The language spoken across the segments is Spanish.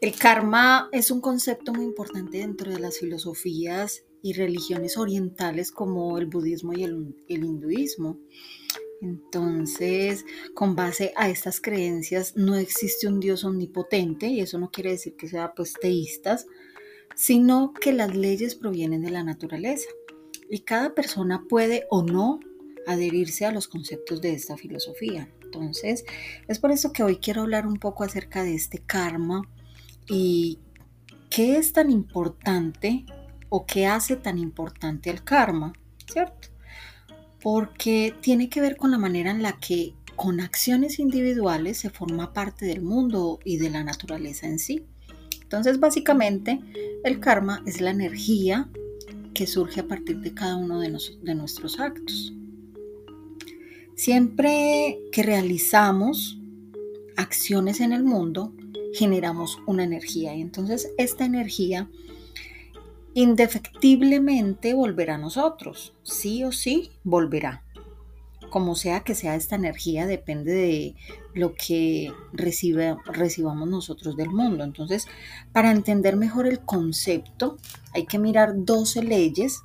El karma es un concepto muy importante dentro de las filosofías y religiones orientales como el budismo y el, hinduismo. Entonces, con base a estas creencias, no existe un Dios omnipotente, y eso no quiere decir que sea pues teístas, sino que las leyes provienen de la naturaleza. Y cada persona puede o no adherirse a los conceptos de esta filosofía. Entonces, es por eso que hoy quiero hablar un poco acerca de este karma y qué es tan importante o qué hace tan importante el karma, ¿cierto? Porque tiene que ver con la manera en la que con acciones individuales se forma parte del mundo y de la naturaleza en sí. Entonces, básicamente, el karma es la energía que surge a partir de cada uno de, de nuestros actos. Siempre que realizamos acciones en el mundo, generamos una energía y entonces esta energía indefectiblemente volverá a nosotros, sí o sí volverá. Como sea que sea esta energía, depende de lo que recibe, recibamos nosotros del mundo. Entonces, para entender mejor el concepto, hay que mirar 12 leyes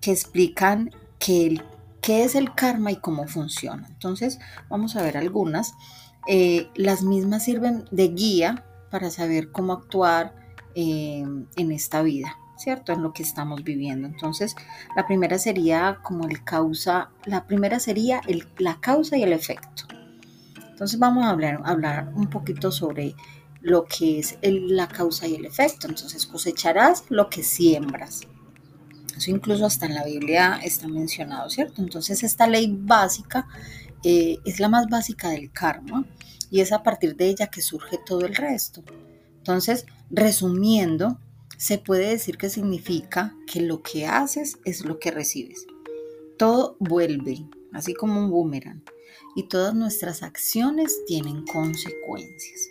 que explican qué es el karma y cómo funciona. Entonces, vamos a ver algunas. Eh, las mismas sirven de guía para saber cómo actuar eh, en esta vida. ¿cierto? En lo que estamos viviendo. Entonces, la primera sería como el causa, la primera sería el, la causa y el efecto. Entonces, vamos a hablar, hablar un poquito sobre lo que es la causa y el efecto. Entonces, cosecharás lo que siembras. Eso incluso hasta en la Biblia está mencionado, ¿cierto? Entonces, esta ley básica eh, es la más básica del karma y es a partir de ella que surge todo el resto. Entonces, resumiendo, se puede decir que significa que lo que haces es lo que recibes. Todo vuelve, así como un boomerang, y todas nuestras acciones tienen consecuencias.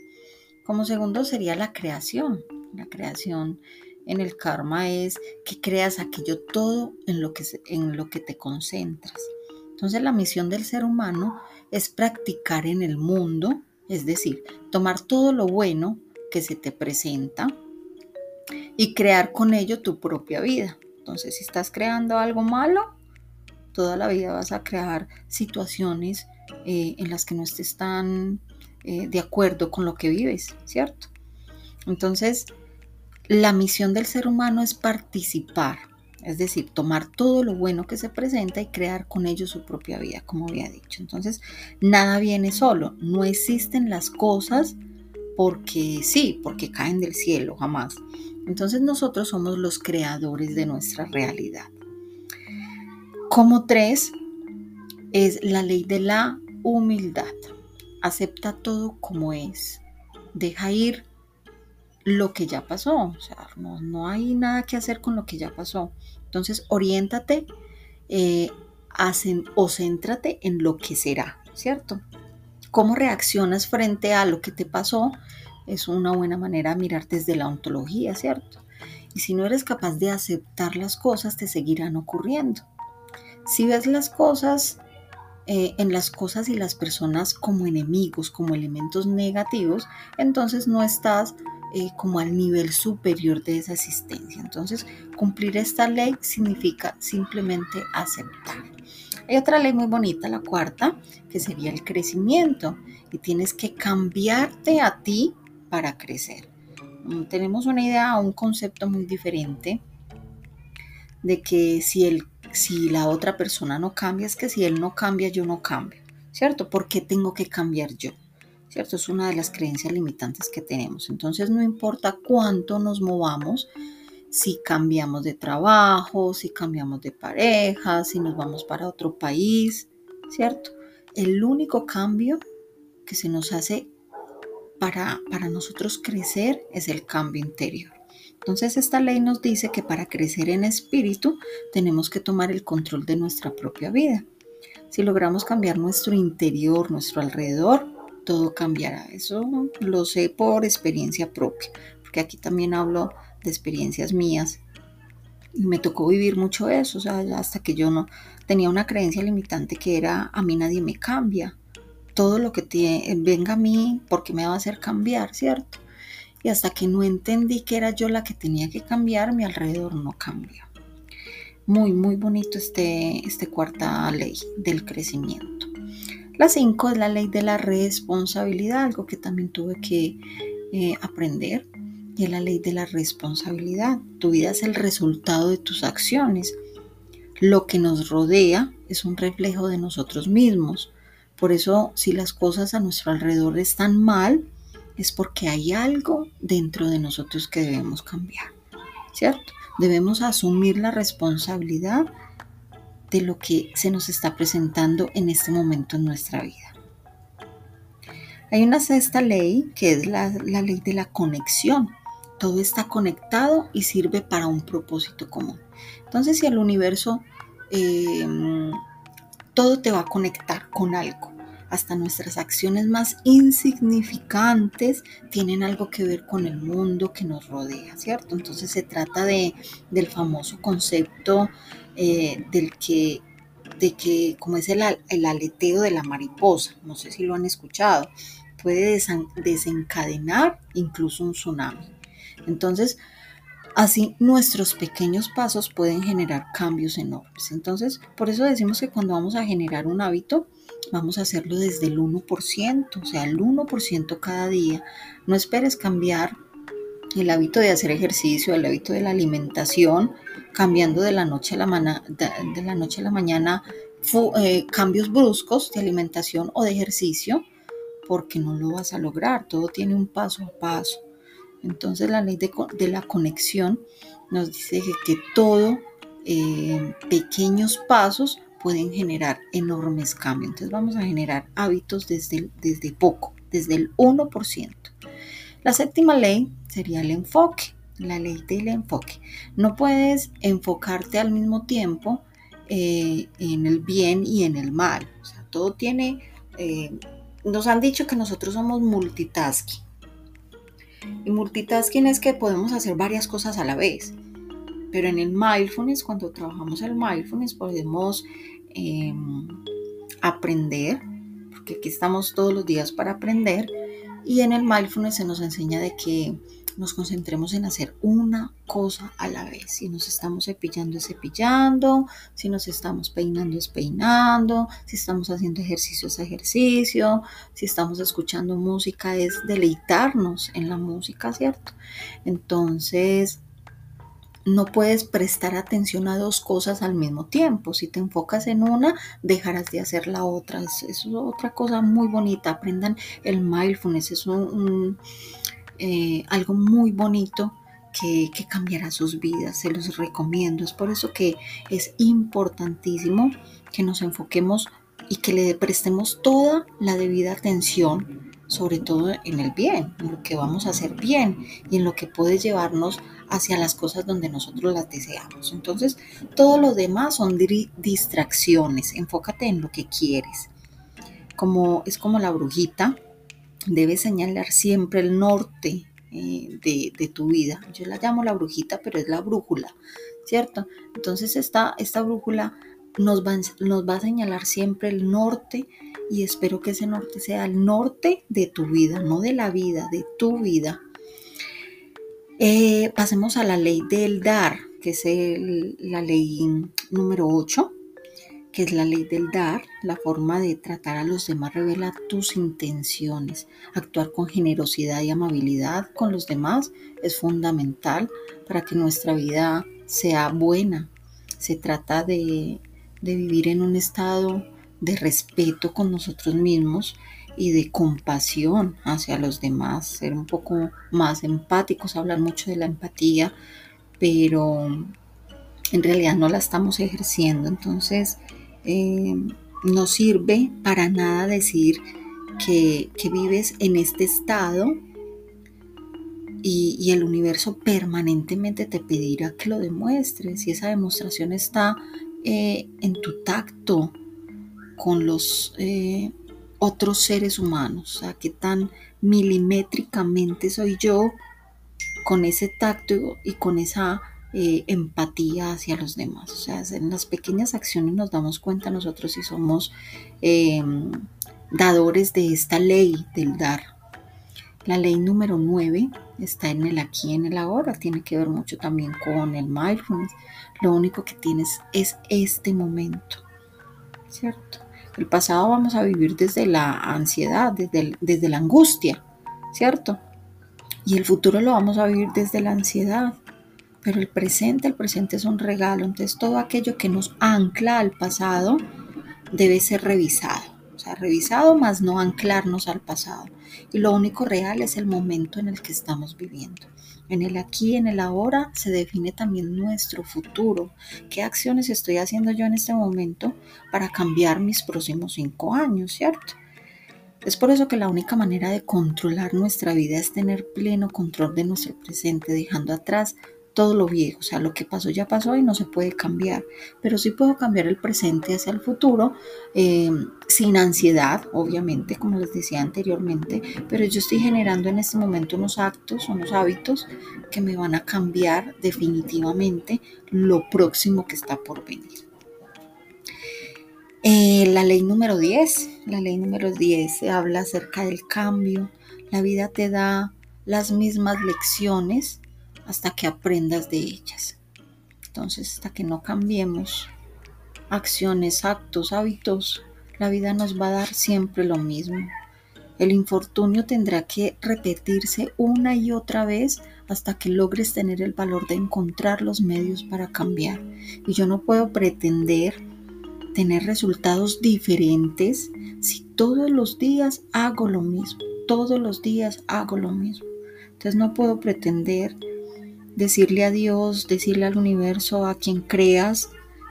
Como segundo sería la creación. La creación en el karma es que creas aquello todo en lo que, en lo que te concentras. Entonces la misión del ser humano es practicar en el mundo, es decir, tomar todo lo bueno que se te presenta y crear con ello tu propia vida. Entonces, si estás creando algo malo, toda la vida vas a crear situaciones eh, en las que no estés tan eh, de acuerdo con lo que vives, ¿cierto? Entonces, la misión del ser humano es participar, es decir, tomar todo lo bueno que se presenta y crear con ello su propia vida, como había dicho. Entonces, nada viene solo, no existen las cosas porque sí, porque caen del cielo, jamás. Entonces nosotros somos los creadores de nuestra realidad. Como tres, es la ley de la humildad. Acepta todo como es. Deja ir lo que ya pasó. O sea, no, hay nada que hacer con lo que ya pasó. Entonces, oriéntate eh, o céntrate en lo que será, ¿cierto? ¿Cómo reaccionas frente a lo que te pasó? es una buena manera de mirar desde la ontología, ¿cierto? Y si no eres capaz de aceptar las cosas, te seguirán ocurriendo. Si ves las cosas, eh, en las cosas y las personas como enemigos, como elementos negativos, entonces no estás eh, como al nivel superior de esa existencia. Entonces, cumplir esta ley significa simplemente aceptar. Hay otra ley muy bonita, la cuarta, que sería el crecimiento. Y tienes que cambiarte a ti para crecer. Mm, tenemos una idea, un concepto muy diferente de que si, el, si la otra persona no cambia, es que si él no cambia, yo no cambio, ¿cierto? ¿Por qué tengo que cambiar yo? ¿Cierto? Es una de las creencias limitantes que tenemos. Entonces no importa cuánto nos movamos, si cambiamos de trabajo, si cambiamos de pareja, si nos vamos para otro país, ¿cierto? El único cambio que se nos hace para, nosotros crecer es el cambio interior. Entonces esta ley nos dice que para crecer en espíritu tenemos que tomar el control de nuestra propia vida. Si logramos cambiar nuestro interior, nuestro alrededor, todo cambiará. Eso lo sé por experiencia propia, porque aquí también hablo de experiencias mías. Y me tocó vivir mucho eso, o sea, hasta que yo no tenía una creencia limitante que era a mí nadie me cambia todo lo que venga a mí porque me va a hacer cambiar, ¿cierto? y hasta que no entendí que era yo la que tenía que cambiar, mi alrededor no cambió. Muy, muy bonito este, este cuarta ley del crecimiento. La cinco es la ley de la responsabilidad, algo que también tuve que eh, aprender. Y es la ley de la responsabilidad. Tu vida es el resultado de tus acciones. Lo que nos rodea es un reflejo de nosotros mismos. Por eso, si las cosas a nuestro alrededor están mal, es porque hay algo dentro de nosotros que debemos cambiar, ¿cierto? Debemos asumir la responsabilidad de lo que se nos está presentando en este momento en nuestra vida. Hay una sexta ley que es la, ley de la conexión. Todo está conectado y sirve para un propósito común. Entonces, si el universo, eh, todo te va a conectar con algo hasta nuestras acciones más insignificantes tienen algo que ver con el mundo que nos rodea, ¿cierto? Entonces se trata de, del famoso concepto eh, del que, de que, como es el, el aleteo de la mariposa, no sé si lo han escuchado, puede desencadenar incluso un tsunami. Entonces, Así nuestros pequeños pasos pueden generar cambios enormes. Entonces, por eso decimos que cuando vamos a generar un hábito, vamos a hacerlo desde el 1%, o sea, el 1% cada día. No esperes cambiar el hábito de hacer ejercicio, el hábito de la alimentación, cambiando de la noche a la, de, la, noche a la mañana eh, cambios bruscos de alimentación o de ejercicio, porque no lo vas a lograr. Todo tiene un paso a paso. Entonces la ley de, la conexión nos dice que, todo, eh, pequeños pasos pueden generar enormes cambios. Entonces vamos a generar hábitos desde, desde poco, desde el 1%. La séptima ley sería el enfoque, la ley del enfoque. No puedes enfocarte al mismo tiempo eh, en el bien y en el mal. O sea, todo tiene... Eh, nos han dicho que nosotros somos multitasking. Y multitasking es que podemos hacer varias cosas a la vez. Pero en el mindfulness, cuando trabajamos el mindfulness, podemos em, aprender, porque aquí estamos todos los días para aprender. Y en el mindfulness se nos enseña de que nos concentremos en hacer una cosa a la vez. Si nos estamos cepillando es cepillando, si nos estamos peinando es peinando, si estamos haciendo ejercicio es ejercicio, si estamos escuchando música es deleitarnos en la música, ¿cierto? Entonces, no puedes prestar atención a dos cosas al mismo tiempo. Si te enfocas en una, dejarás de hacer la otra. Es, es otra cosa muy bonita. Aprendan el mindfulness. Es un eh, algo muy bonito que, que, cambiará sus vidas. Se los recomiendo. Es por eso que es importantísimo que nos enfoquemos y que le prestemos toda la debida atención, sobre todo en el bien, en lo que vamos a hacer bien y en lo que puede llevarnos hacia las cosas donde nosotros las deseamos. Entonces, todo lo demás son distracciones. Enfócate en lo que quieres. Como es como la brujita debes señalar siempre el norte eh, de, tu vida. Yo la llamo la brujita, pero es la brújula, ¿cierto? Entonces esta, esta brújula nos va, nos va a señalar siempre el norte y espero que ese norte sea el norte de tu vida, no de la vida, de tu vida. Eh, pasemos a la ley del dar, que es la ley número 8 que es la ley del dar, la forma de tratar a los demás revela tus intenciones. Actuar con generosidad y amabilidad con los demás es fundamental para que nuestra vida sea buena. Se trata de, vivir en un estado de respeto con nosotros mismos y de compasión hacia los demás, ser un poco más empáticos, hablar mucho de la empatía, pero en realidad no la estamos ejerciendo. Entonces, eh, no sirve para nada decir que, vives en este estado y, el universo permanentemente te pedirá que lo demuestres y esa demostración está eh, en tu tacto con los eh, otros seres humanos, o sea, que tan milimétricamente soy yo con ese tacto y con esa eh, empatía hacia los demás. O sea, en las pequeñas acciones nos damos cuenta nosotros si somos em, dadores de esta ley del dar. La ley número 9 está en el aquí en el ahora, tiene que ver mucho también con el mindfulness. Lo único que tienes es este momento, ¿cierto? El pasado vamos a vivir desde la ansiedad, desde, desde la angustia, ¿cierto? Y el futuro lo vamos a vivir desde la ansiedad. Pero el presente, el presente es un regalo. Entonces todo aquello que nos ancla al pasado debe ser revisado. O sea, revisado más no anclarnos al pasado. Y lo único real es el momento en el que estamos viviendo. En el aquí, en el ahora, se define también nuestro futuro. ¿Qué acciones estoy haciendo yo en este momento para cambiar mis próximos cinco años, cierto? Es por eso que la única manera de controlar nuestra vida es tener pleno control de nuestro presente, dejando atrás todo lo viejo, o sea, lo que pasó ya pasó y no se puede cambiar, pero sí puedo cambiar el presente hacia el futuro eh, sin ansiedad, obviamente, como les decía anteriormente, pero yo estoy generando en este momento unos actos, unos hábitos que me van a cambiar definitivamente lo próximo que está por venir. Eh, la ley número 10, la ley número 10 se habla acerca del cambio. La vida te da las mismas lecciones hasta que aprendas de ellas. Entonces, hasta que no cambiemos acciones, actos, hábitos, la vida nos va a dar siempre lo mismo. El infortunio tendrá que repetirse una y otra vez hasta que logres tener el valor de encontrar los medios para cambiar. Y yo no puedo pretender tener resultados diferentes si todos los días hago lo mismo, todos los días hago lo mismo. Entonces no puedo pretender decirle a Dios, decirle al universo, a quien creas,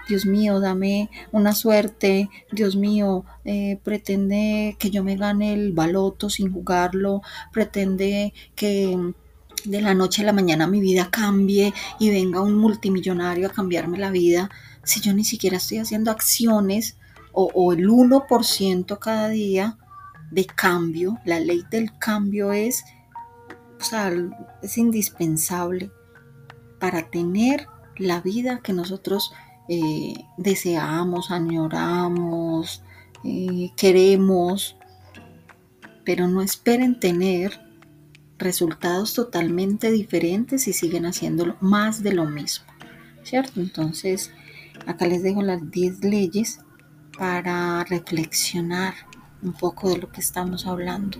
Dios mío, dame una suerte, Dios mío, eh, pretende que yo me gane el baloto sin jugarlo, pretende que de la noche a la mañana mi vida cambie y venga un multimillonario a cambiarme la vida si yo ni siquiera estoy haciendo acciones o, el 1% cada día de cambio, la ley del cambio es, es indispensable para tener la vida que nosotros eh, deseamos, añoramos, eh, queremos, pero no esperen tener resultados totalmente diferentes y siguen haciendo más de lo mismo, ¿cierto? Entonces, Acá les dejo las 10 leyes para reflexionar un poco de lo que estamos hablando.